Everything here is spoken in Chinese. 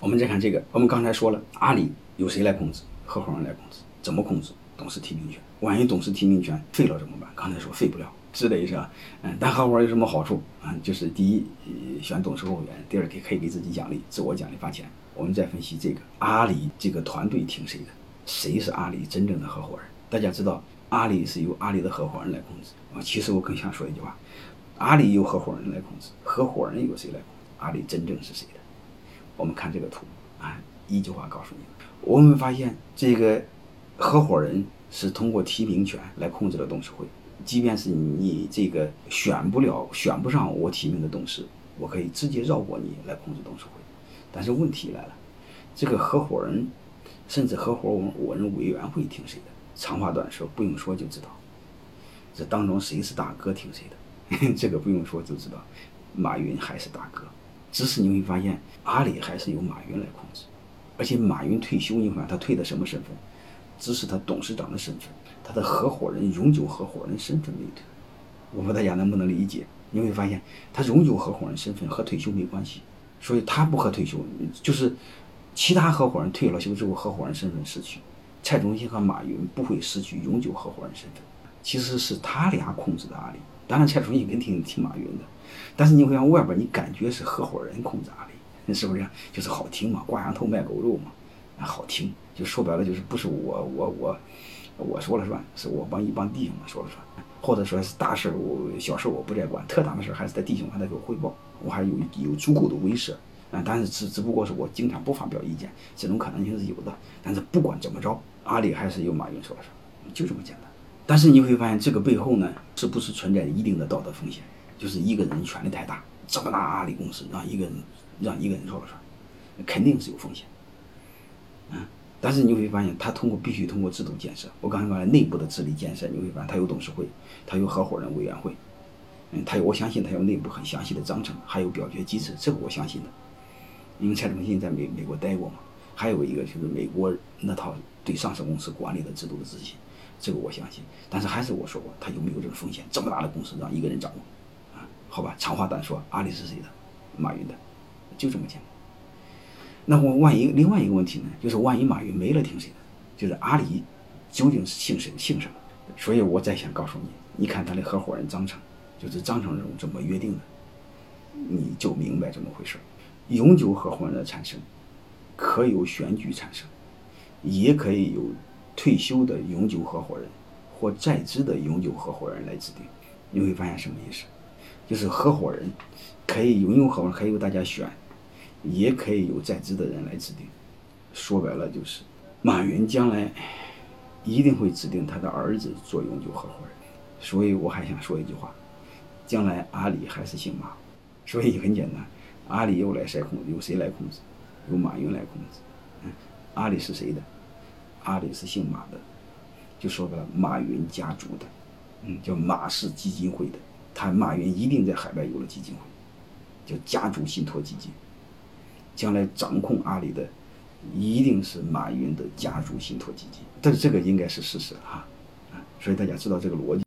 我们再看这个，我们刚才说了，阿里由谁来控制？合伙人来控制，怎么控制？董事提名权。万一董事提名权废了怎么办？刚才说废不了，是的是吧？嗯，但合伙人有什么好处啊？就是第一，选董事会委员；第二，可以可以给自己奖励，自我奖励发钱。我们再分析这个阿里这个团队听谁的？谁是阿里真正的合伙人？大家知道，阿里是由阿里的合伙人来控制啊。其实我更想说一句话：阿里由合伙人来控制，合伙人由谁来控制？阿里真正是谁的？我们看这个图啊，一句话告诉你：我们发现这个合伙人是通过提名权来控制了董事会。即便是你这个选不了、选不上我提名的董事，我可以直接绕过你来控制董事会。但是问题来了，这个合伙人甚至合伙我我人委员会听谁的？长话短说，不用说就知道，这当中谁是大哥听谁的？这个不用说就知道，马云还是大哥。只是你会发现，阿里还是由马云来控制，而且马云退休，你看他退的什么身份？只是他董事长的身份，他的合伙人、永久合伙人身份没退。我不知道大家能不能理解？你会发现，他永久合伙人身份和退休没关系，所以他不和退休，就是其他合伙人退了休之后，合伙人身份失去。蔡崇信和马云不会失去永久合伙人身份，其实是他俩控制的阿里。当然，蔡崇信肯定听马云的。但是你会让外边你感觉是合伙人控制阿里，是不是？就是好听嘛，挂羊头卖狗肉嘛，好听。就说白了就是不是我我我我说了算，是我帮一帮弟兄们说了算，或者说是大事我小事我不再管，特大的事还是在弟兄还在给我汇报，我还有有足够的威慑。啊，但是只只不过是我经常不发表意见，这种可能性是有的。但是不管怎么着，阿里还是由马云说了算，就这么简单。但是你会发现这个背后呢，是不是存在一定的道德风险？就是一个人权力太大，这么大阿里公司让一个人让一个人说了算，肯定是有风险。嗯，但是你会发现，他通过必须通过制度建设。我刚才说内部的治理建设，你会发现他有董事会，他有合伙人委员会，嗯，他有我相信他有内部很详细的章程，还有表决机制，这个我相信的。因为蔡崇信在美美国待过嘛，还有一个就是美国那套对上市公司管理的制度的执行，这个我相信。但是还是我说过，他有没有这个风险？这么大的公司让一个人掌握？啊好吧，长话短说，阿里是谁的？马云的，就这么简单。那我万一另外一个问题呢？就是万一马云没了，听谁的？就是阿里究竟是姓谁姓什么？所以我再想告诉你，你看他的合伙人章程，就是章程中怎么约定的，你就明白怎么回事。永久合伙人的产生，可由选举产生，也可以由退休的永久合伙人或在职的永久合伙人来指定。你会发现什么意思？就是合伙人可以永久合伙人，可以由大家选，也可以由在职的人来指定。说白了就是，马云将来一定会指定他的儿子做永久合伙人。所以我还想说一句话：将来阿里还是姓马。所以很简单，阿里又来谁控？由谁来控制？由马云来控制。嗯，阿里是谁的？阿里是姓马的，就说白了，马云家族的，嗯，叫马氏基金会的。他马云一定在海外有了基金会，叫家族信托基金。将来掌控阿里的，一定是马云的家族信托基金。但是这个应该是事实哈，啊，所以大家知道这个逻辑。